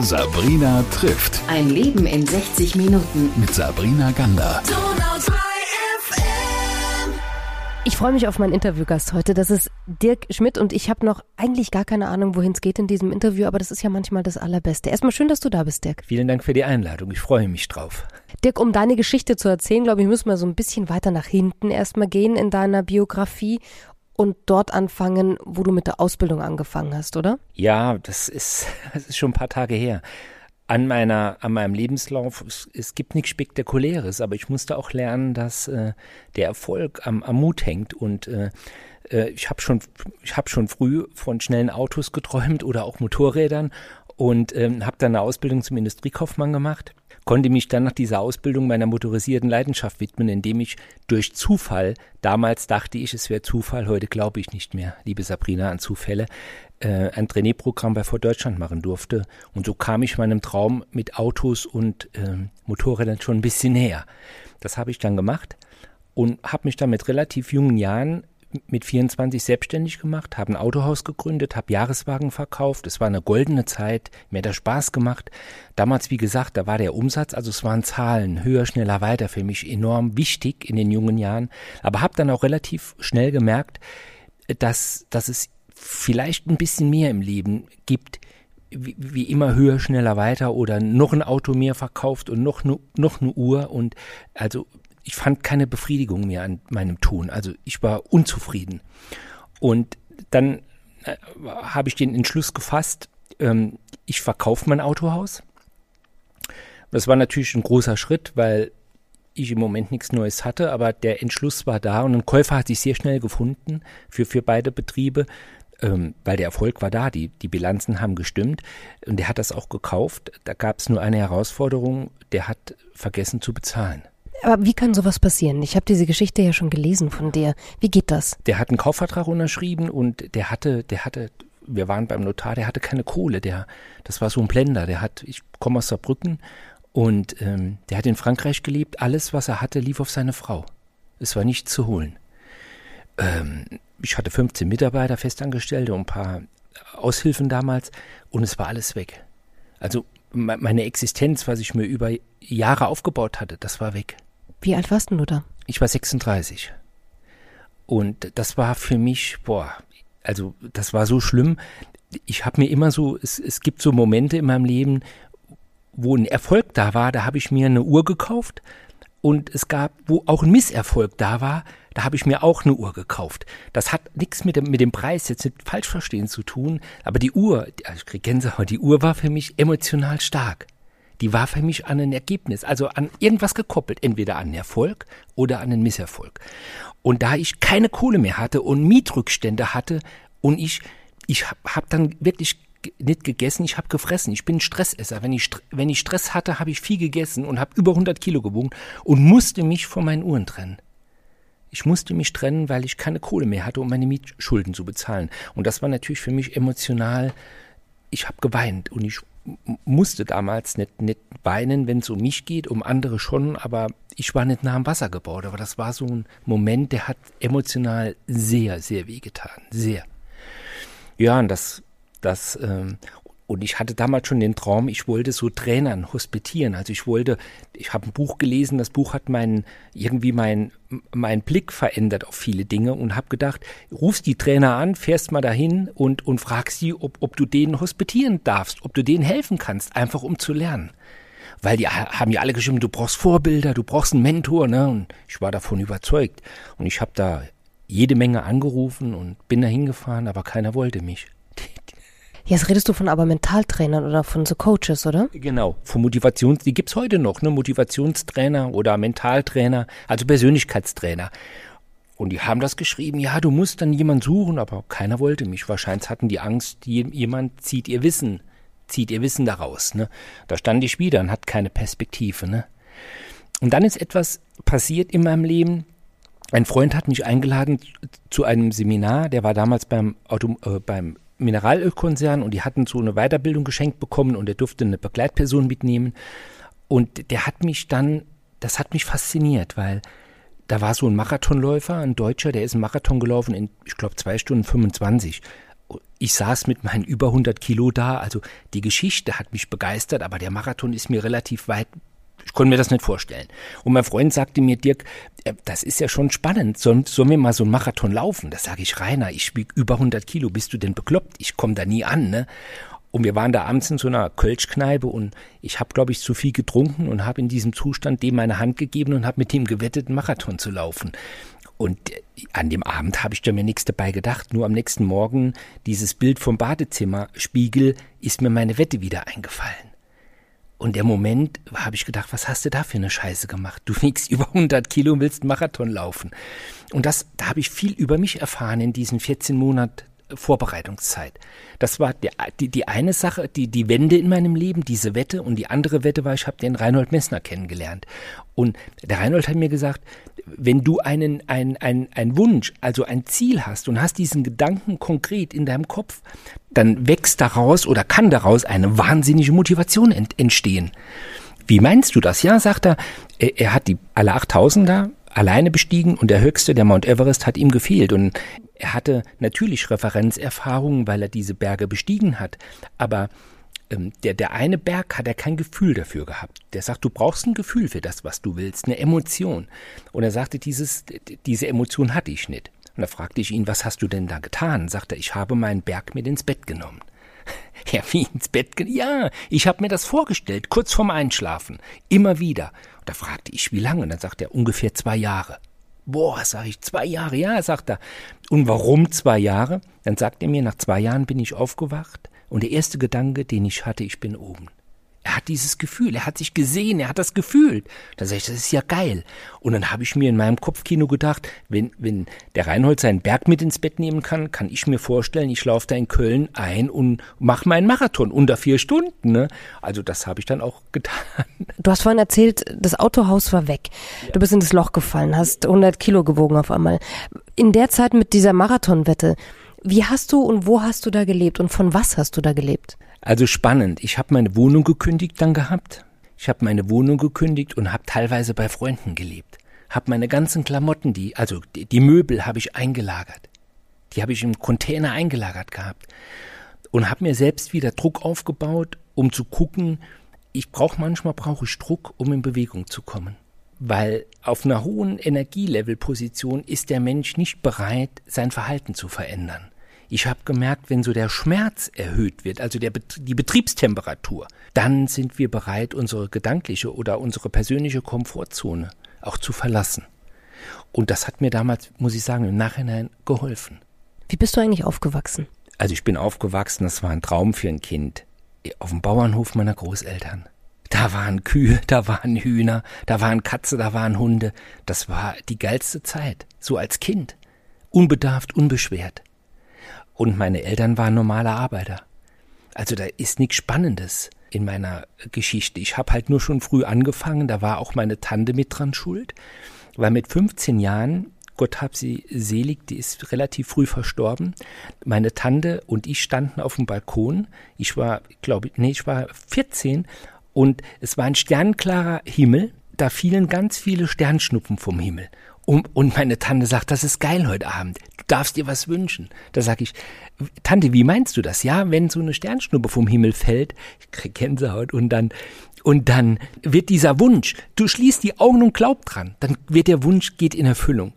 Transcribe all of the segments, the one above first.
Sabrina trifft. Ein Leben in 60 Minuten. Mit Sabrina Gander. Ich freue mich auf meinen Interviewgast heute. Das ist Dirk Schmidt und ich habe noch eigentlich gar keine Ahnung, wohin es geht in diesem Interview, aber das ist ja manchmal das Allerbeste. Erstmal schön, dass du da bist, Dirk. Vielen Dank für die Einladung. Ich freue mich drauf. Dirk, um deine Geschichte zu erzählen, glaube ich, müssen wir so ein bisschen weiter nach hinten erstmal gehen in deiner Biografie und dort anfangen, wo du mit der Ausbildung angefangen hast, oder? Ja, das ist, das ist schon ein paar Tage her an meiner, an meinem Lebenslauf, es, es gibt nichts Spektakuläres, aber ich musste auch lernen, dass äh, der Erfolg am, am Mut hängt und äh, äh ich habe schon, ich habe schon früh von schnellen Autos geträumt oder auch Motorrädern und ähm, habe dann eine Ausbildung zum Industriekaufmann gemacht konnte mich dann nach dieser Ausbildung meiner motorisierten Leidenschaft widmen, indem ich durch Zufall, damals dachte ich, es wäre Zufall, heute glaube ich nicht mehr, liebe Sabrina, an Zufälle, äh, ein Trainee-Programm bei Ford Deutschland machen durfte. Und so kam ich meinem Traum mit Autos und äh, Motorrädern schon ein bisschen näher. Das habe ich dann gemacht und habe mich dann mit relativ jungen Jahren mit 24 selbstständig gemacht, habe ein Autohaus gegründet, habe Jahreswagen verkauft. Es war eine goldene Zeit, mir hat das Spaß gemacht. Damals, wie gesagt, da war der Umsatz, also es waren Zahlen, höher, schneller, weiter für mich enorm wichtig in den jungen Jahren. Aber habe dann auch relativ schnell gemerkt, dass, dass es vielleicht ein bisschen mehr im Leben gibt, wie, wie immer höher, schneller, weiter oder noch ein Auto mehr verkauft und noch, noch eine Uhr und also ich fand keine Befriedigung mehr an meinem Tun. Also ich war unzufrieden. Und dann äh, habe ich den Entschluss gefasst, ähm, ich verkaufe mein Autohaus. Das war natürlich ein großer Schritt, weil ich im Moment nichts Neues hatte, aber der Entschluss war da und ein Käufer hat sich sehr schnell gefunden für, für beide Betriebe, ähm, weil der Erfolg war da, die, die Bilanzen haben gestimmt und der hat das auch gekauft. Da gab es nur eine Herausforderung, der hat vergessen zu bezahlen. Aber wie kann sowas passieren? Ich habe diese Geschichte ja schon gelesen von dir. Wie geht das? Der hat einen Kaufvertrag unterschrieben und der hatte, der hatte, wir waren beim Notar, der hatte keine Kohle. Der, das war so ein Blender. Der hat, ich komme aus Saarbrücken und ähm, der hat in Frankreich gelebt. Alles, was er hatte, lief auf seine Frau. Es war nichts zu holen. Ähm, ich hatte 15 Mitarbeiter, Festangestellte und ein paar Aushilfen damals und es war alles weg. Also meine Existenz, was ich mir über Jahre aufgebaut hatte, das war weg. Wie alt warst du da? Ich war 36. Und das war für mich, boah, also das war so schlimm. Ich habe mir immer so, es, es gibt so Momente in meinem Leben, wo ein Erfolg da war, da habe ich mir eine Uhr gekauft. Und es gab, wo auch ein Misserfolg da war, da habe ich mir auch eine Uhr gekauft. Das hat nichts mit dem, mit dem Preis jetzt nicht falsch verstehen zu tun, aber die Uhr, ich kriege Gänsehaut, die Uhr war für mich emotional stark die war für mich an ein Ergebnis, also an irgendwas gekoppelt, entweder an Erfolg oder an einen Misserfolg. Und da ich keine Kohle mehr hatte und Mietrückstände hatte und ich, ich habe hab dann wirklich nicht gegessen, ich habe gefressen. Ich bin Stressesser. Wenn ich, wenn ich Stress hatte, habe ich viel gegessen und habe über 100 Kilo gewogen und musste mich von meinen Uhren trennen. Ich musste mich trennen, weil ich keine Kohle mehr hatte, um meine Mietschulden zu bezahlen. Und das war natürlich für mich emotional. Ich habe geweint und ich musste damals nicht, nicht weinen, wenn es um mich geht, um andere schon, aber ich war nicht nah am Wasser gebaut. Aber das war so ein Moment, der hat emotional sehr, sehr wehgetan. Sehr. Ja, und das, das, ähm, und ich hatte damals schon den Traum, ich wollte so Trainern hospitieren. Also ich wollte, ich habe ein Buch gelesen, das Buch hat meinen, irgendwie meinen mein Blick verändert auf viele Dinge und habe gedacht, rufst die Trainer an, fährst mal dahin und, und fragst sie, ob, ob du denen hospitieren darfst, ob du denen helfen kannst, einfach um zu lernen. Weil die haben ja alle geschrieben, du brauchst Vorbilder, du brauchst einen Mentor, ne? Und ich war davon überzeugt. Und ich habe da jede Menge angerufen und bin da hingefahren, aber keiner wollte mich. Jetzt redest du von aber Mentaltrainern oder von so Coaches, oder? Genau, von Motivations, die gibt's heute noch, ne? Motivationstrainer oder Mentaltrainer, also Persönlichkeitstrainer. Und die haben das geschrieben, ja, du musst dann jemand suchen, aber keiner wollte mich. Wahrscheinlich hatten die Angst, jemand zieht ihr Wissen, zieht ihr Wissen daraus. Ne? Da stand ich wieder und hat keine Perspektive. Ne? Und dann ist etwas passiert in meinem Leben. Ein Freund hat mich eingeladen zu einem Seminar, der war damals beim, Auto, äh, beim Mineralölkonzern und die hatten so eine Weiterbildung geschenkt bekommen und er durfte eine Begleitperson mitnehmen. Und der hat mich dann, das hat mich fasziniert, weil da war so ein Marathonläufer, ein Deutscher, der ist einen Marathon gelaufen in, ich glaube, zwei Stunden 25. Ich saß mit meinen über 100 Kilo da, also die Geschichte hat mich begeistert, aber der Marathon ist mir relativ weit ich konnte mir das nicht vorstellen. Und mein Freund sagte mir, Dirk, äh, das ist ja schon spannend. Sollen, sollen wir mal so einen Marathon laufen? Da sage ich, Rainer, ich wiege über 100 Kilo. Bist du denn bekloppt? Ich komme da nie an, ne? Und wir waren da abends in so einer Kölschkneipe und ich habe, glaube ich, zu viel getrunken und habe in diesem Zustand dem meine Hand gegeben und habe mit ihm gewettet, einen Marathon zu laufen. Und äh, an dem Abend habe ich da mir nichts dabei gedacht. Nur am nächsten Morgen dieses Bild vom Badezimmerspiegel ist mir meine Wette wieder eingefallen. Und der Moment habe ich gedacht, was hast du da für eine Scheiße gemacht? Du wiegst über 100 Kilo und willst Marathon laufen. Und das, da habe ich viel über mich erfahren in diesen 14 Monaten Vorbereitungszeit. Das war die, die, die eine Sache, die, die Wende in meinem Leben, diese Wette. Und die andere Wette war, ich habe den Reinhold Messner kennengelernt. Und der Reinhold hat mir gesagt, wenn du einen, ein, ein, ein Wunsch, also ein Ziel hast und hast diesen Gedanken konkret in deinem Kopf, dann wächst daraus oder kann daraus eine wahnsinnige Motivation ent, entstehen. Wie meinst du das? Ja, sagt er, er, er hat die alle 8000er alleine bestiegen und der höchste, der Mount Everest, hat ihm gefehlt. Und er hatte natürlich Referenzerfahrungen, weil er diese Berge bestiegen hat, aber ähm, der, der eine Berg hat er kein Gefühl dafür gehabt. Der sagt, du brauchst ein Gefühl für das, was du willst, eine Emotion. Und er sagte, dieses, diese Emotion hatte ich nicht. Und da fragte ich ihn, was hast du denn da getan? Sagt er, ich habe meinen Berg mit ins Bett genommen. Ja, wie ins Bett? Ja, ich habe mir das vorgestellt, kurz vorm Einschlafen, immer wieder. Und da fragte ich, wie lange? Und dann sagt er, ungefähr zwei Jahre. Boah, sag ich, zwei Jahre, ja, sagt er. Und warum zwei Jahre? Dann sagt er mir, nach zwei Jahren bin ich aufgewacht und der erste Gedanke, den ich hatte, ich bin oben. Er hat dieses Gefühl, er hat sich gesehen, er hat das gefühlt. Da sage ich, das ist ja geil. Und dann habe ich mir in meinem Kopfkino gedacht, wenn, wenn der Reinhold seinen Berg mit ins Bett nehmen kann, kann ich mir vorstellen, ich laufe da in Köln ein und mache meinen Marathon unter vier Stunden. Ne? Also das habe ich dann auch getan. Du hast vorhin erzählt, das Autohaus war weg. Ja. Du bist in das Loch gefallen, hast 100 Kilo gewogen auf einmal. In der Zeit mit dieser Marathonwette, wie hast du und wo hast du da gelebt und von was hast du da gelebt? Also spannend. Ich habe meine Wohnung gekündigt dann gehabt. Ich habe meine Wohnung gekündigt und habe teilweise bei Freunden gelebt. Habe meine ganzen Klamotten, die also die, die Möbel habe ich eingelagert. Die habe ich im Container eingelagert gehabt und habe mir selbst wieder Druck aufgebaut, um zu gucken, ich brauche manchmal brauche ich Druck, um in Bewegung zu kommen. Weil auf einer hohen Energielevelposition ist der Mensch nicht bereit, sein Verhalten zu verändern. Ich habe gemerkt, wenn so der Schmerz erhöht wird, also der, die Betriebstemperatur, dann sind wir bereit, unsere gedankliche oder unsere persönliche Komfortzone auch zu verlassen. Und das hat mir damals, muss ich sagen, im Nachhinein geholfen. Wie bist du eigentlich aufgewachsen? Also ich bin aufgewachsen, das war ein Traum für ein Kind, auf dem Bauernhof meiner Großeltern. Da waren Kühe, da waren Hühner, da waren Katze, da waren Hunde. Das war die geilste Zeit, so als Kind. Unbedarft, unbeschwert. Und meine Eltern waren normale Arbeiter. Also da ist nichts Spannendes in meiner Geschichte. Ich habe halt nur schon früh angefangen, da war auch meine Tante mit dran schuld, weil mit 15 Jahren, Gott hab sie selig, die ist relativ früh verstorben, meine Tante und ich standen auf dem Balkon. Ich war, glaube ich, nee, ich war 14 und es war ein sternklarer Himmel, da fielen ganz viele Sternschnuppen vom Himmel. Und, meine Tante sagt, das ist geil heute Abend. Du darfst dir was wünschen. Da sag ich, Tante, wie meinst du das? Ja, wenn so eine Sternschnuppe vom Himmel fällt, ich krieg Gänsehaut und dann, und dann wird dieser Wunsch, du schließt die Augen und glaub dran, dann wird der Wunsch, geht in Erfüllung.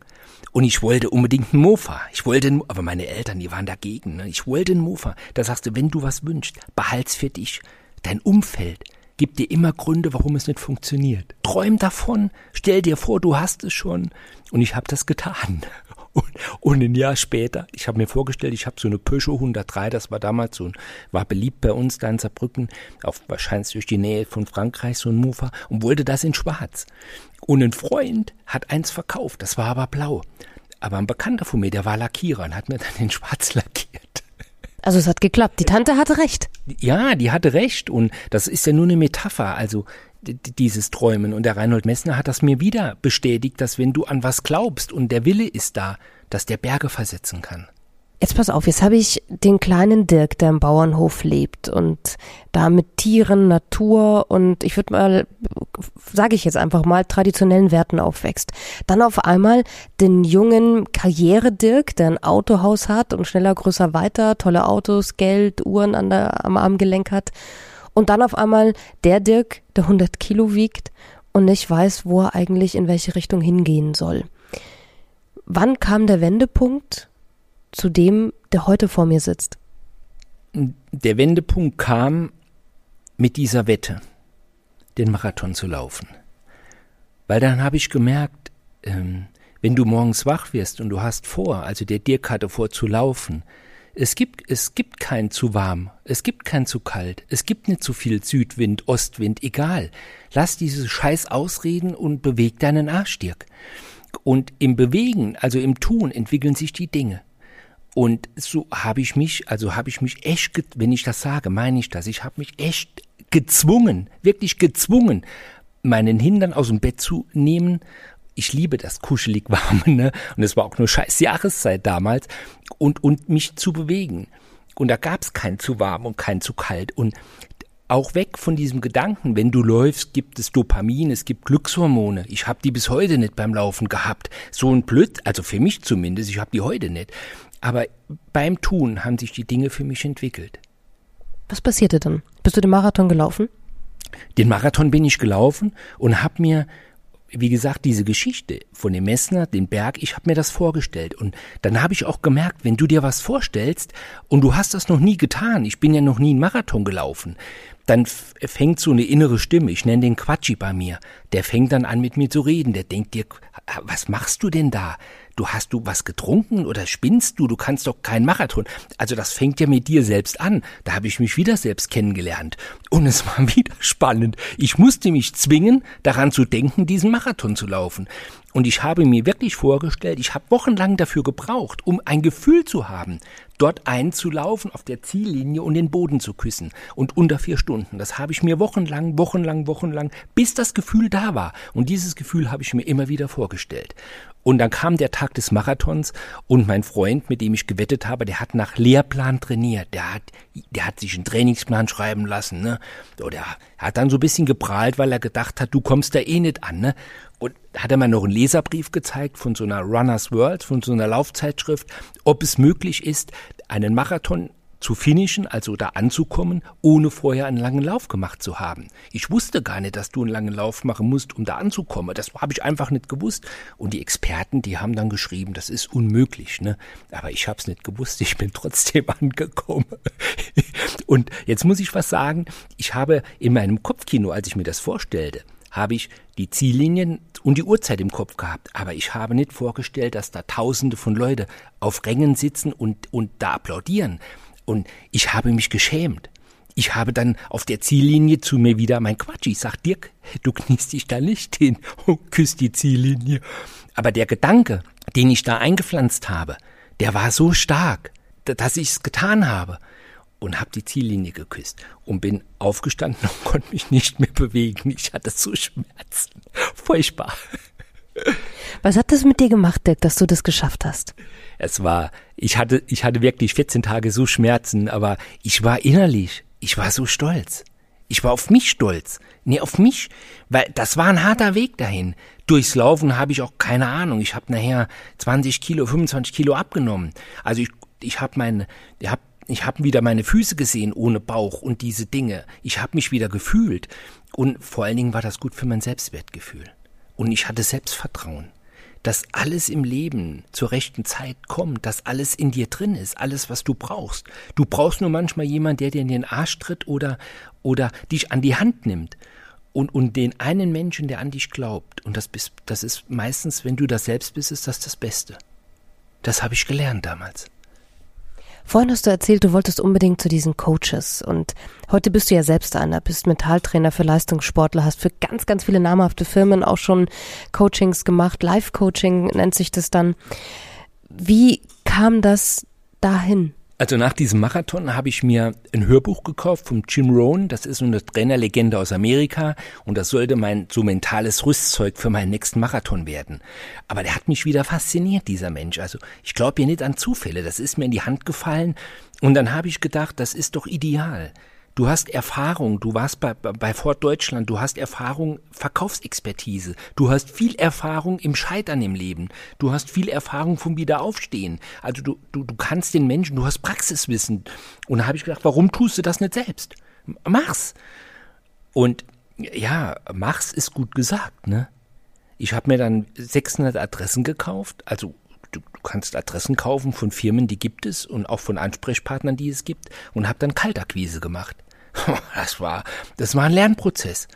Und ich wollte unbedingt einen Mofa. Ich wollte, aber meine Eltern, die waren dagegen. Ne? Ich wollte einen Mofa. Da sagst du, wenn du was wünschst, behalt's für dich. Dein Umfeld, gibt dir immer Gründe, warum es nicht funktioniert. Träum davon, stell dir vor, du hast es schon. Und ich habe das getan. Und, und ein Jahr später, ich habe mir vorgestellt, ich habe so eine Peugeot 103, das war damals so, war beliebt bei uns da in Saarbrücken, auf, wahrscheinlich durch die Nähe von Frankreich, so ein Mofa, und wollte das in schwarz. Und ein Freund hat eins verkauft, das war aber blau. Aber ein Bekannter von mir, der war Lackierer und hat mir dann in schwarz lackiert. Also es hat geklappt. Die Tante hatte recht. Ja, die hatte recht. Und das ist ja nur eine Metapher, also dieses Träumen. Und der Reinhold Messner hat das mir wieder bestätigt, dass wenn du an was glaubst und der Wille ist da, dass der Berge versetzen kann. Jetzt pass auf, jetzt habe ich den kleinen Dirk, der im Bauernhof lebt und da mit Tieren, Natur und ich würde mal, sage ich jetzt einfach mal, traditionellen Werten aufwächst. Dann auf einmal den jungen Karriere-Dirk, der ein Autohaus hat und schneller, größer, weiter, tolle Autos, Geld, Uhren an der, am Armgelenk hat. Und dann auf einmal der Dirk, der 100 Kilo wiegt und nicht weiß, wo er eigentlich in welche Richtung hingehen soll. Wann kam der Wendepunkt? Zu dem, der heute vor mir sitzt? Der Wendepunkt kam mit dieser Wette, den Marathon zu laufen. Weil dann habe ich gemerkt, ähm, wenn du morgens wach wirst und du hast vor, also der Dirk hatte vor zu laufen, es gibt, es gibt kein zu warm, es gibt kein zu kalt, es gibt nicht zu viel Südwind, Ostwind, egal. Lass diese Scheiß ausreden und beweg deinen Arsch, Dirk. Und im Bewegen, also im Tun, entwickeln sich die Dinge. Und so habe ich mich, also habe ich mich echt, wenn ich das sage, meine ich das, ich habe mich echt gezwungen, wirklich gezwungen, meinen Hintern aus dem Bett zu nehmen. Ich liebe das kuschelig warme, ne? Und es war auch nur scheiß Jahreszeit damals und und mich zu bewegen. Und da gab es kein zu warm und kein zu kalt und auch weg von diesem Gedanken, wenn du läufst, gibt es Dopamin, es gibt Glückshormone. Ich habe die bis heute nicht beim Laufen gehabt. So ein Blöd, also für mich zumindest, ich habe die heute nicht. Aber beim Tun haben sich die Dinge für mich entwickelt. Was passierte dann? Bist du den Marathon gelaufen? Den Marathon bin ich gelaufen und habe mir, wie gesagt, diese Geschichte von dem Messner, den Berg, ich habe mir das vorgestellt. Und dann habe ich auch gemerkt, wenn du dir was vorstellst und du hast das noch nie getan, ich bin ja noch nie einen Marathon gelaufen, dann fängt so eine innere Stimme, ich nenne den Quatschi bei mir, der fängt dann an mit mir zu reden, der denkt dir, was machst du denn da? Du hast du was getrunken oder spinnst du, du kannst doch keinen Marathon. Also das fängt ja mit dir selbst an. Da habe ich mich wieder selbst kennengelernt. Und es war wieder spannend. Ich musste mich zwingen, daran zu denken, diesen Marathon zu laufen. Und ich habe mir wirklich vorgestellt, ich habe wochenlang dafür gebraucht, um ein Gefühl zu haben, dort einzulaufen auf der Ziellinie und den Boden zu küssen. Und unter vier Stunden. Das habe ich mir wochenlang, wochenlang, wochenlang, bis das Gefühl da war. Und dieses Gefühl habe ich mir immer wieder vorgestellt. Und dann kam der Tag des Marathons und mein Freund, mit dem ich gewettet habe, der hat nach Lehrplan trainiert. Der hat, der hat sich einen Trainingsplan schreiben lassen, ne? Oder hat dann so ein bisschen geprahlt, weil er gedacht hat, du kommst da eh nicht an, ne? Und hat er mir noch einen Leserbrief gezeigt von so einer Runners World, von so einer Laufzeitschrift, ob es möglich ist, einen Marathon zu finishen, also da anzukommen, ohne vorher einen langen Lauf gemacht zu haben. Ich wusste gar nicht, dass du einen langen Lauf machen musst, um da anzukommen. Das habe ich einfach nicht gewusst. Und die Experten, die haben dann geschrieben, das ist unmöglich. Ne? Aber ich habe es nicht gewusst. Ich bin trotzdem angekommen. Und jetzt muss ich was sagen. Ich habe in meinem Kopfkino, als ich mir das vorstellte, habe ich die Ziellinien und die Uhrzeit im Kopf gehabt. Aber ich habe nicht vorgestellt, dass da Tausende von Leute auf Rängen sitzen und, und da applaudieren. Und ich habe mich geschämt. Ich habe dann auf der Ziellinie zu mir wieder mein Quatsch. Ich sag, Dirk, du kniest dich da nicht hin und küsst die Ziellinie. Aber der Gedanke, den ich da eingepflanzt habe, der war so stark, dass ich es getan habe und habe die Ziellinie geküsst und bin aufgestanden und konnte mich nicht mehr bewegen. Ich hatte so Schmerzen. Furchtbar. Was hat das mit dir gemacht, Dirk, dass du das geschafft hast? Es war, ich hatte, ich hatte wirklich 14 Tage so Schmerzen, aber ich war innerlich, ich war so stolz. Ich war auf mich stolz. Nee, auf mich, weil das war ein harter Weg dahin. Durchs Laufen habe ich auch keine Ahnung. Ich habe nachher 20 Kilo, 25 Kilo abgenommen. Also ich, ich habe meine, ich habe ich habe wieder meine Füße gesehen ohne Bauch und diese Dinge. Ich habe mich wieder gefühlt. Und vor allen Dingen war das gut für mein Selbstwertgefühl. Und ich hatte Selbstvertrauen dass alles im Leben zur rechten Zeit kommt, dass alles in dir drin ist, alles, was du brauchst. Du brauchst nur manchmal jemand, der dir in den Arsch tritt oder, oder dich an die Hand nimmt. Und, und den einen Menschen, der an dich glaubt. Und das, bist, das ist meistens, wenn du das selbst bist, ist das das Beste. Das habe ich gelernt damals. Vorhin hast du erzählt, du wolltest unbedingt zu diesen Coaches und heute bist du ja selbst einer, bist Mentaltrainer für Leistungssportler, hast für ganz, ganz viele namhafte Firmen auch schon Coachings gemacht, Live-Coaching nennt sich das dann. Wie kam das dahin? Also nach diesem Marathon habe ich mir ein Hörbuch gekauft vom Jim Rohn. Das ist eine Trainerlegende aus Amerika und das sollte mein so mentales Rüstzeug für meinen nächsten Marathon werden. Aber der hat mich wieder fasziniert, dieser Mensch. Also ich glaube hier nicht an Zufälle. Das ist mir in die Hand gefallen und dann habe ich gedacht, das ist doch ideal. Du hast Erfahrung, du warst bei, bei Ford Deutschland, du hast Erfahrung, Verkaufsexpertise, du hast viel Erfahrung im Scheitern im Leben, du hast viel Erfahrung vom Wiederaufstehen. Also du, du, du kannst den Menschen, du hast Praxiswissen. Und da habe ich gedacht, warum tust du das nicht selbst? Mach's. Und ja, mach's ist gut gesagt, ne? Ich habe mir dann 600 Adressen gekauft, also du, kannst Adressen kaufen von Firmen, die gibt es und auch von Ansprechpartnern, die es gibt und habe dann Kaltakquise gemacht. Das war, das war ein Lernprozess.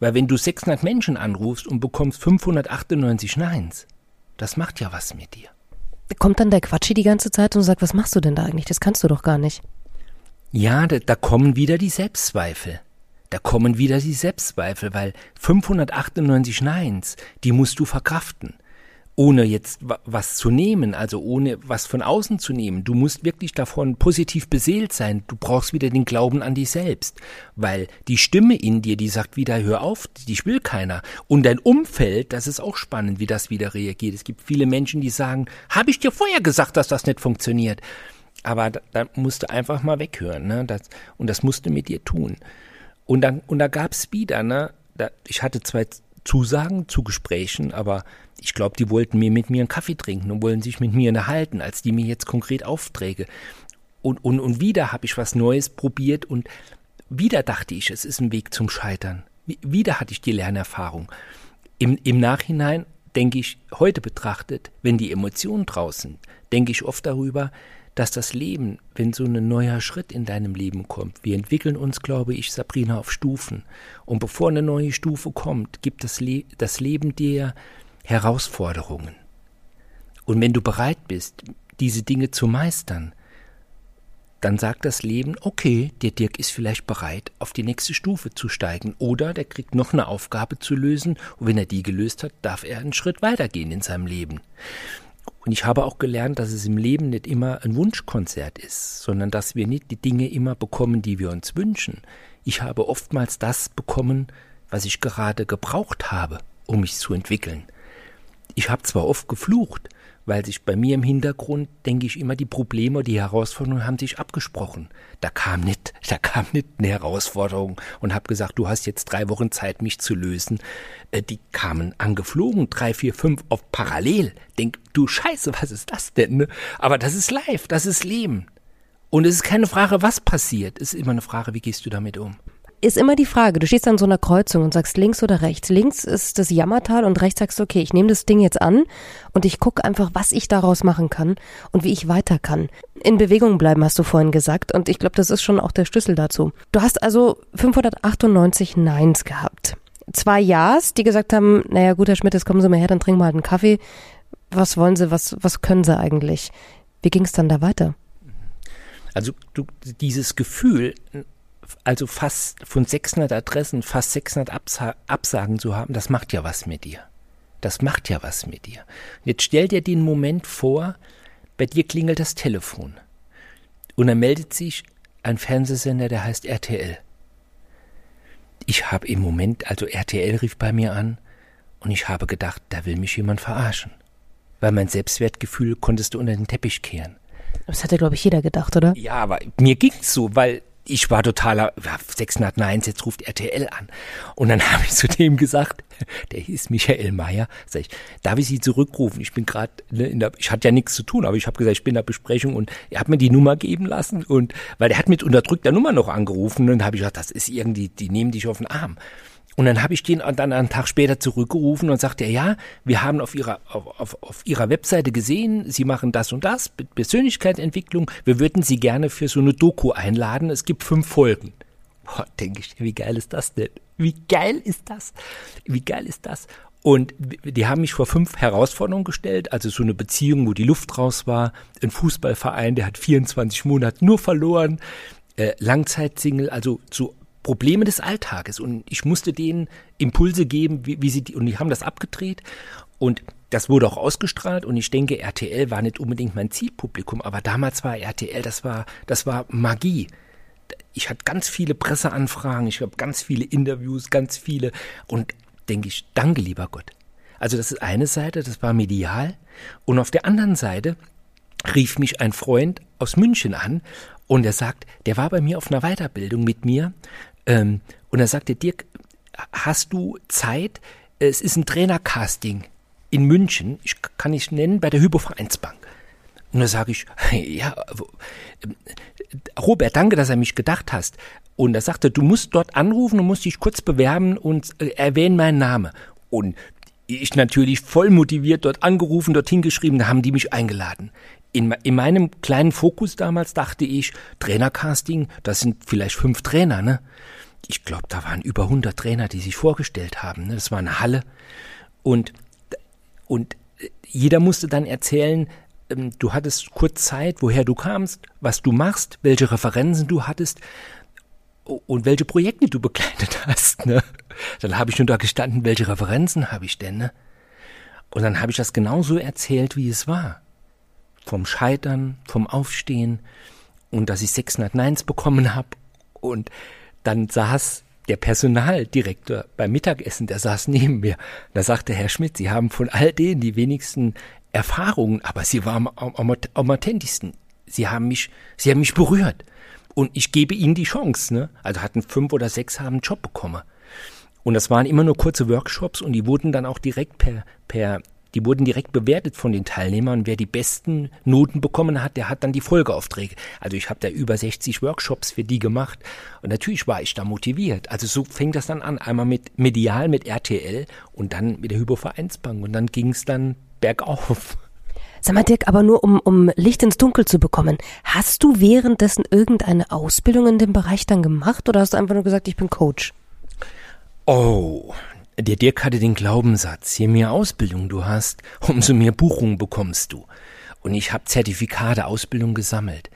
Weil wenn du 600 Menschen anrufst und bekommst 598 Neins, das macht ja was mit dir. Kommt dann der Quatschi die ganze Zeit und sagt, was machst du denn da eigentlich? Das kannst du doch gar nicht. Ja, da, da kommen wieder die Selbstzweifel. Da kommen wieder die Selbstzweifel, weil 598 Neins, die musst du verkraften ohne jetzt was zu nehmen, also ohne was von außen zu nehmen. Du musst wirklich davon positiv beseelt sein. Du brauchst wieder den Glauben an dich selbst, weil die Stimme in dir, die sagt wieder, hör auf, dich will keiner. Und dein Umfeld, das ist auch spannend, wie das wieder reagiert. Es gibt viele Menschen, die sagen, habe ich dir vorher gesagt, dass das nicht funktioniert. Aber da, da musst du einfach mal weghören, ne? Das, und das musst du mit dir tun. Und dann, und da gab's wieder, ne? Da, ich hatte zwei Zusagen zu Gesprächen, aber ich glaube, die wollten mir mit mir einen Kaffee trinken und wollen sich mit mir unterhalten, als die mir jetzt konkret Aufträge. Und, und, und wieder habe ich was Neues probiert und wieder dachte ich, es ist ein Weg zum Scheitern. Wieder hatte ich die Lernerfahrung. Im, im Nachhinein denke ich, heute betrachtet, wenn die Emotionen draußen, denke ich oft darüber, dass das Leben, wenn so ein neuer Schritt in deinem Leben kommt, wir entwickeln uns, glaube ich, Sabrina, auf Stufen. Und bevor eine neue Stufe kommt, gibt das, Le das Leben dir Herausforderungen. Und wenn du bereit bist, diese Dinge zu meistern, dann sagt das Leben, okay, der Dirk ist vielleicht bereit, auf die nächste Stufe zu steigen. Oder der kriegt noch eine Aufgabe zu lösen. Und wenn er die gelöst hat, darf er einen Schritt weitergehen in seinem Leben. Und ich habe auch gelernt, dass es im Leben nicht immer ein Wunschkonzert ist, sondern dass wir nicht die Dinge immer bekommen, die wir uns wünschen. Ich habe oftmals das bekommen, was ich gerade gebraucht habe, um mich zu entwickeln. Ich habe zwar oft geflucht, weil sich bei mir im Hintergrund, denke ich, immer die Probleme, die Herausforderungen haben sich abgesprochen. Da kam nicht, da kam nicht eine Herausforderung und habe gesagt, du hast jetzt drei Wochen Zeit, mich zu lösen. Äh, die kamen angeflogen, drei, vier, fünf auf parallel. Denk, du Scheiße, was ist das denn? Ne? Aber das ist live, das ist Leben. Und es ist keine Frage, was passiert. Es ist immer eine Frage, wie gehst du damit um? Ist immer die Frage, du stehst an so einer Kreuzung und sagst links oder rechts. Links ist das Jammertal und rechts sagst du, okay, ich nehme das Ding jetzt an und ich gucke einfach, was ich daraus machen kann und wie ich weiter kann. In Bewegung bleiben, hast du vorhin gesagt und ich glaube, das ist schon auch der Schlüssel dazu. Du hast also 598 Neins gehabt. Zwei Ja's, die gesagt haben, naja gut, Herr Schmidt, jetzt kommen Sie mal her, dann trinken wir halt einen Kaffee. Was wollen Sie, was, was können Sie eigentlich? Wie ging es dann da weiter? Also du, dieses Gefühl, also fast von 600 Adressen fast 600 Absa Absagen zu haben, das macht ja was mit dir. Das macht ja was mit dir. Jetzt stell dir den Moment vor, bei dir klingelt das Telefon und dann meldet sich ein Fernsehsender, der heißt RTL. Ich habe im Moment, also RTL rief bei mir an und ich habe gedacht, da will mich jemand verarschen. Weil mein Selbstwertgefühl konntest du unter den Teppich kehren. Das hätte, glaube ich, jeder gedacht, oder? Ja, aber mir ging's so, weil ich war totaler, ja, 601, jetzt ruft RTL an. Und dann habe ich zu dem gesagt, der hieß Michael Mayer, sag ich, darf ich Sie zurückrufen? Ich bin gerade, ne, in der, ich hatte ja nichts zu tun, aber ich habe gesagt, ich bin in der Besprechung und er hat mir die Nummer geben lassen und, weil der hat mit unterdrückter Nummer noch angerufen und habe ich gesagt, das ist irgendwie, die nehmen dich auf den Arm. Und dann habe ich den dann einen Tag später zurückgerufen und sagte, ja, wir haben auf ihrer, auf, auf, auf ihrer Webseite gesehen, Sie machen das und das, Persönlichkeitsentwicklung. Wir würden Sie gerne für so eine Doku einladen. Es gibt fünf Folgen. Boah, denke ich, wie geil ist das denn? Wie geil ist das? Wie geil ist das? Und die haben mich vor fünf Herausforderungen gestellt, also so eine Beziehung, wo die Luft raus war, ein Fußballverein, der hat 24 Monate nur verloren, äh, Langzeitsingle, also so Probleme des Alltages. Und ich musste denen Impulse geben, wie, wie sie die, und die haben das abgedreht. Und das wurde auch ausgestrahlt. Und ich denke, RTL war nicht unbedingt mein Zielpublikum, aber damals war RTL, das war, das war Magie. Ich hatte ganz viele Presseanfragen, ich habe ganz viele Interviews, ganz viele. Und denke ich, danke lieber Gott. Also das ist eine Seite, das war medial. Und auf der anderen Seite rief mich ein Freund aus München an. Und er sagt, der war bei mir auf einer Weiterbildung mit mir ähm, und er sagte, Dirk, hast du Zeit? Es ist ein Trainercasting in München, ich kann ich nennen, bei der Hypovereinsbank. Und da sage ich, ja, ähm, Robert, danke, dass er mich gedacht hast. Und er sagte, du musst dort anrufen und musst dich kurz bewerben und äh, erwähnen meinen Namen. Und ich natürlich voll motiviert dort angerufen, dorthin geschrieben, da haben die mich eingeladen. In, in meinem kleinen Fokus damals dachte ich, Trainercasting, das sind vielleicht fünf Trainer, ne? Ich glaube, da waren über 100 Trainer, die sich vorgestellt haben. Ne? Das war eine Halle. Und, und jeder musste dann erzählen, ähm, du hattest kurz Zeit, woher du kamst, was du machst, welche Referenzen du hattest und welche Projekte du begleitet hast. Ne? Dann habe ich nur da gestanden, welche Referenzen habe ich denn? Ne? Und dann habe ich das genauso erzählt, wie es war. Vom Scheitern, vom Aufstehen und dass ich 600 Neins bekommen habe. Und dann saß der Personaldirektor beim Mittagessen, der saß neben mir. Da sagte Herr Schmidt, Sie haben von all denen die wenigsten Erfahrungen, aber Sie waren am, am, am authentischsten. Sie haben mich, Sie haben mich berührt. Und ich gebe ihnen die Chance, ne? Also hatten fünf oder sechs haben einen Job bekommen. Und das waren immer nur kurze Workshops und die wurden dann auch direkt per, per, die wurden direkt bewertet von den Teilnehmern. Wer die besten Noten bekommen hat, der hat dann die Folgeaufträge. Also ich habe da über 60 Workshops für die gemacht und natürlich war ich da motiviert. Also so fängt das dann an, einmal mit medial, mit RTL und dann mit der Hypovereinsbank und dann ging es dann bergauf. Sag mal, Dirk, aber nur um, um Licht ins Dunkel zu bekommen, hast du währenddessen irgendeine Ausbildung in dem Bereich dann gemacht oder hast du einfach nur gesagt, ich bin Coach? Oh, der Dirk hatte den Glaubenssatz, je mehr Ausbildung du hast, umso mehr Buchungen bekommst du. Und ich habe Zertifikate, Ausbildung gesammelt.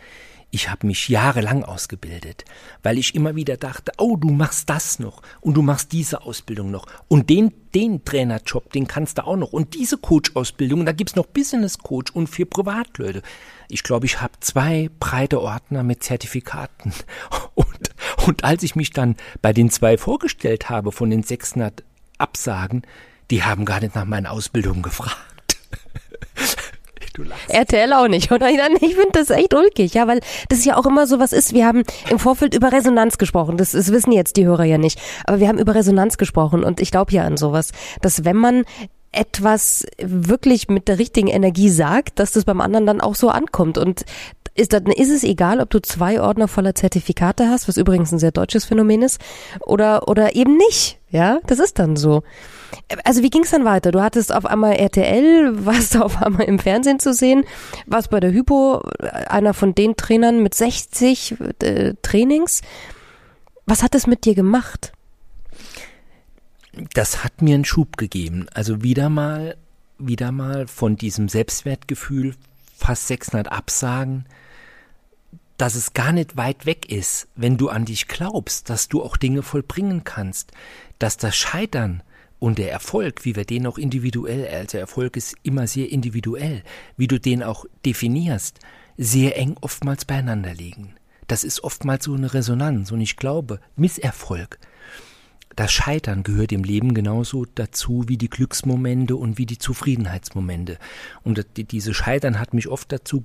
Ich habe mich jahrelang ausgebildet, weil ich immer wieder dachte, oh, du machst das noch und du machst diese Ausbildung noch und den, den Trainerjob, den kannst du auch noch und diese Coach-Ausbildung, da gibt's noch Business Coach und für Privatleute. Ich glaube, ich habe zwei breite Ordner mit Zertifikaten und, und als ich mich dann bei den zwei vorgestellt habe von den 600 Absagen, die haben gar nicht nach meinen Ausbildungen gefragt. Du lachst. RTL auch nicht, oder? Ich finde das echt ulkig, ja, weil das ja auch immer so was ist. Wir haben im Vorfeld über Resonanz gesprochen. Das, das wissen jetzt die Hörer ja nicht. Aber wir haben über Resonanz gesprochen und ich glaube ja an sowas, dass wenn man etwas wirklich mit der richtigen Energie sagt, dass das beim anderen dann auch so ankommt. Und ist, dann ist es egal, ob du zwei Ordner voller Zertifikate hast, was übrigens ein sehr deutsches Phänomen ist, oder, oder eben nicht. Ja, das ist dann so. Also wie ging es dann weiter? Du hattest auf einmal RTL, warst auf einmal im Fernsehen zu sehen, warst bei der Hypo, einer von den Trainern mit 60 äh, Trainings. Was hat das mit dir gemacht? Das hat mir einen Schub gegeben. Also wieder mal, wieder mal von diesem Selbstwertgefühl fast 600 Absagen, dass es gar nicht weit weg ist, wenn du an dich glaubst, dass du auch Dinge vollbringen kannst, dass das Scheitern und der Erfolg, wie wir den auch individuell, also Erfolg ist immer sehr individuell, wie du den auch definierst, sehr eng oftmals beieinander liegen. Das ist oftmals so eine Resonanz und ich glaube, Misserfolg, das Scheitern gehört im Leben genauso dazu wie die Glücksmomente und wie die Zufriedenheitsmomente. Und diese Scheitern hat mich oft dazu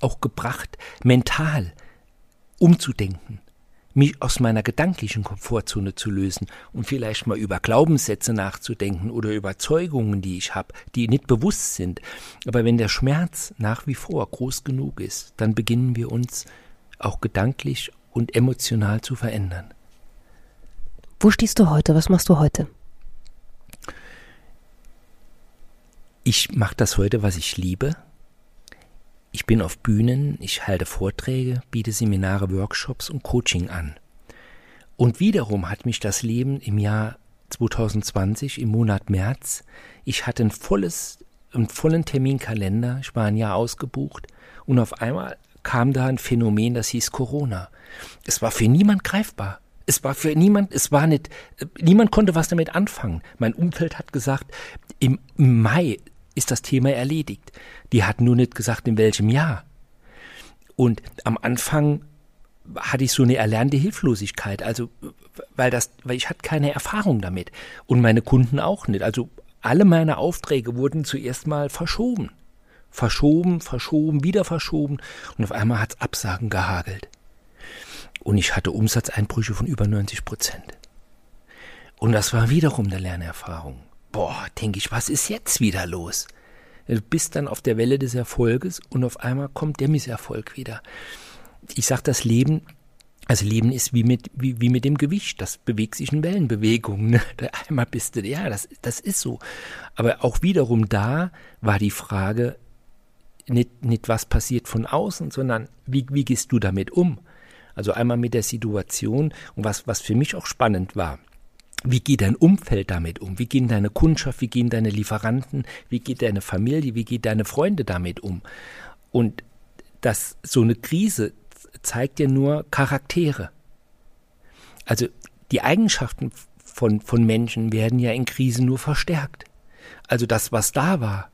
auch gebracht, mental umzudenken, mich aus meiner gedanklichen Komfortzone zu lösen und vielleicht mal über Glaubenssätze nachzudenken oder Überzeugungen, die ich habe, die nicht bewusst sind. Aber wenn der Schmerz nach wie vor groß genug ist, dann beginnen wir uns auch gedanklich und emotional zu verändern. Wo stehst du heute? Was machst du heute? Ich mache das heute, was ich liebe. Ich bin auf Bühnen, ich halte Vorträge, biete Seminare, Workshops und Coaching an. Und wiederum hat mich das Leben im Jahr 2020, im Monat März, ich hatte ein volles, einen vollen Terminkalender, ich war ein Jahr ausgebucht und auf einmal kam da ein Phänomen, das hieß Corona. Es war für niemand greifbar. Es war für niemand, es war nicht, niemand konnte was damit anfangen. Mein Umfeld hat gesagt, im Mai ist das Thema erledigt. Die hat nur nicht gesagt, in welchem Jahr. Und am Anfang hatte ich so eine erlernte Hilflosigkeit, also weil das, weil ich hatte keine Erfahrung damit und meine Kunden auch nicht. Also alle meine Aufträge wurden zuerst mal verschoben, verschoben, verschoben, wieder verschoben und auf einmal hat's Absagen gehagelt. Und ich hatte Umsatzeinbrüche von über 90 Prozent. Und das war wiederum eine Lernerfahrung. Boah, denke ich, was ist jetzt wieder los? Du bist dann auf der Welle des Erfolges und auf einmal kommt der Misserfolg wieder. Ich sag das Leben, also Leben ist wie mit, wie, wie mit dem Gewicht, das bewegt sich in Wellenbewegungen. Ne? Einmal bist du, ja, das, das ist so. Aber auch wiederum da war die Frage, nicht, nicht was passiert von außen, sondern wie, wie gehst du damit um? Also einmal mit der Situation und was, was für mich auch spannend war. Wie geht dein Umfeld damit um? Wie gehen deine Kundschaft, wie gehen deine Lieferanten, wie geht deine Familie, wie geht deine Freunde damit um? Und das, so eine Krise zeigt ja nur Charaktere. Also die Eigenschaften von, von Menschen werden ja in Krisen nur verstärkt. Also das, was da war,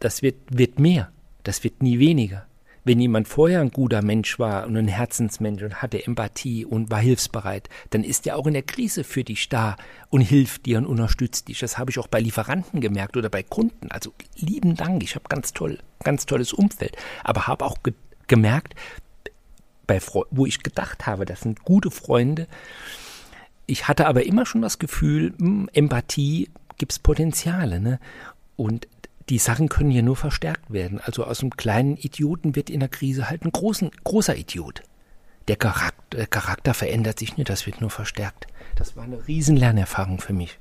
das wird, wird mehr, das wird nie weniger. Wenn jemand vorher ein guter Mensch war und ein Herzensmensch und hatte Empathie und war hilfsbereit, dann ist er auch in der Krise für dich da und hilft dir und unterstützt dich. Das habe ich auch bei Lieferanten gemerkt oder bei Kunden. Also lieben Dank, ich habe ganz toll, ganz tolles Umfeld, aber habe auch ge gemerkt, bei wo ich gedacht habe, das sind gute Freunde. Ich hatte aber immer schon das Gefühl, mh, hm, Empathie gibt's Potenziale, ne? Und die Sachen können ja nur verstärkt werden. Also aus einem kleinen Idioten wird in der Krise halt ein großen, großer Idiot. Der Charakter, der Charakter verändert sich nicht, das wird nur verstärkt. Das war eine riesen Lernerfahrung für mich.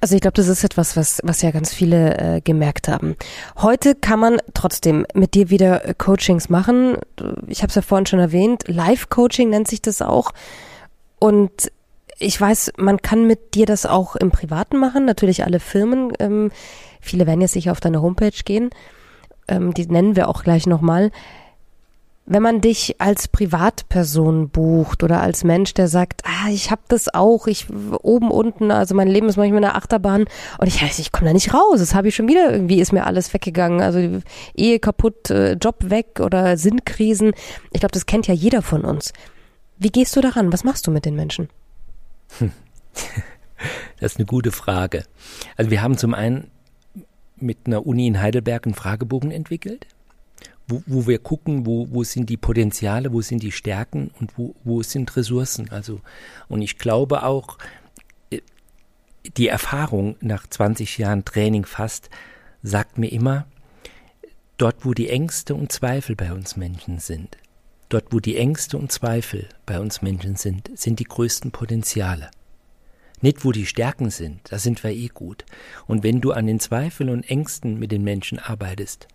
Also ich glaube, das ist etwas, was, was ja ganz viele äh, gemerkt haben. Heute kann man trotzdem mit dir wieder äh, Coachings machen. Ich habe es ja vorhin schon erwähnt. Live-Coaching nennt sich das auch. Und ich weiß, man kann mit dir das auch im Privaten machen. Natürlich alle Firmen. Ähm, Viele werden jetzt sicher auf deine Homepage gehen. Ähm, die nennen wir auch gleich nochmal. Wenn man dich als Privatperson bucht oder als Mensch, der sagt, ah, ich habe das auch, ich oben unten, also mein Leben ist manchmal eine Achterbahn und ich weiß, ich komme da nicht raus. Das habe ich schon wieder irgendwie ist mir alles weggegangen. Also Ehe kaputt, äh, Job weg oder Sinnkrisen. Ich glaube, das kennt ja jeder von uns. Wie gehst du daran? Was machst du mit den Menschen? Hm. Das ist eine gute Frage. Also wir haben zum einen mit einer Uni in Heidelberg einen Fragebogen entwickelt, wo, wo wir gucken, wo, wo sind die Potenziale, wo sind die Stärken und wo, wo sind Ressourcen. Also, und ich glaube auch, äh, die Erfahrung nach 20 Jahren Training fast sagt mir immer, dort wo die Ängste und Zweifel bei uns Menschen sind, dort wo die Ängste und Zweifel bei uns Menschen sind, sind die größten Potenziale. Nicht, wo die Stärken sind, da sind wir eh gut. Und wenn du an den Zweifeln und Ängsten mit den Menschen arbeitest,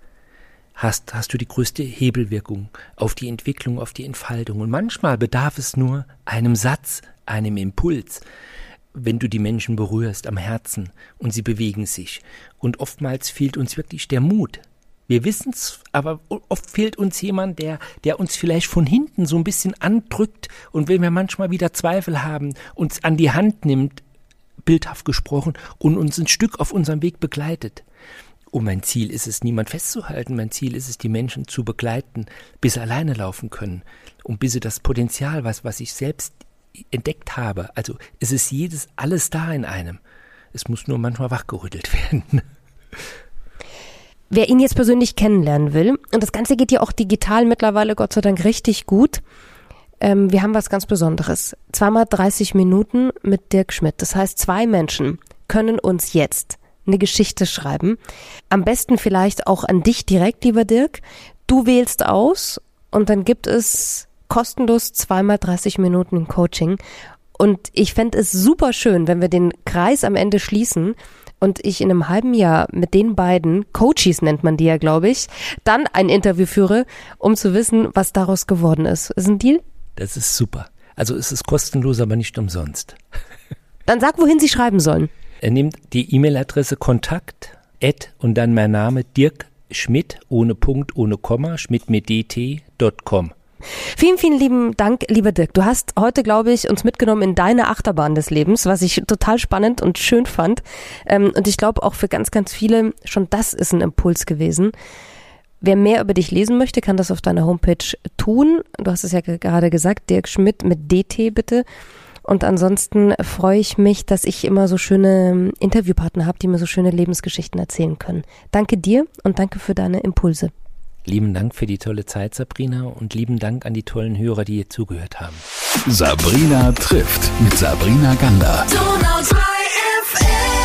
hast, hast du die größte Hebelwirkung auf die Entwicklung, auf die Entfaltung. Und manchmal bedarf es nur einem Satz, einem Impuls, wenn du die Menschen berührst am Herzen und sie bewegen sich. Und oftmals fehlt uns wirklich der Mut. Wir wissen's, aber oft fehlt uns jemand, der, der uns vielleicht von hinten so ein bisschen andrückt und wenn wir manchmal wieder Zweifel haben, uns an die Hand nimmt, bildhaft gesprochen, und uns ein Stück auf unserem Weg begleitet. Und mein Ziel ist es, niemand festzuhalten. Mein Ziel ist es, die Menschen zu begleiten, bis sie alleine laufen können. Und bis sie das Potenzial, was, was ich selbst entdeckt habe, also es ist jedes, alles da in einem. Es muss nur manchmal wachgerüttelt werden. Wer ihn jetzt persönlich kennenlernen will, und das Ganze geht ja auch digital mittlerweile Gott sei Dank richtig gut, ähm, wir haben was ganz Besonderes. Zweimal 30 Minuten mit Dirk Schmidt. Das heißt, zwei Menschen können uns jetzt eine Geschichte schreiben. Am besten vielleicht auch an dich direkt, lieber Dirk. Du wählst aus und dann gibt es kostenlos zweimal 30 Minuten Coaching. Und ich fände es super schön, wenn wir den Kreis am Ende schließen und ich in einem halben Jahr mit den beiden, Coaches nennt man die ja, glaube ich, dann ein Interview führe, um zu wissen, was daraus geworden ist. Ist ein Deal? Das ist super. Also es ist kostenlos, aber nicht umsonst. Dann sag, wohin Sie schreiben sollen. Er nimmt die E-Mail-Adresse Kontakt, Ad und dann mein Name Dirk Schmidt ohne Punkt, ohne Komma, Schmidt mit dt.com. Vielen, vielen lieben Dank, lieber Dirk. Du hast heute, glaube ich, uns mitgenommen in deine Achterbahn des Lebens, was ich total spannend und schön fand. Ähm, und ich glaube auch für ganz, ganz viele, schon das ist ein Impuls gewesen. Wer mehr über dich lesen möchte, kann das auf deiner Homepage tun. Du hast es ja gerade gesagt, Dirk Schmidt mit DT bitte. Und ansonsten freue ich mich, dass ich immer so schöne ähm, Interviewpartner habe, die mir so schöne Lebensgeschichten erzählen können. Danke dir und danke für deine Impulse. Lieben Dank für die tolle Zeit, Sabrina, und lieben Dank an die tollen Hörer, die hier zugehört haben. Sabrina trifft mit Sabrina Gander. Donau 3 FM.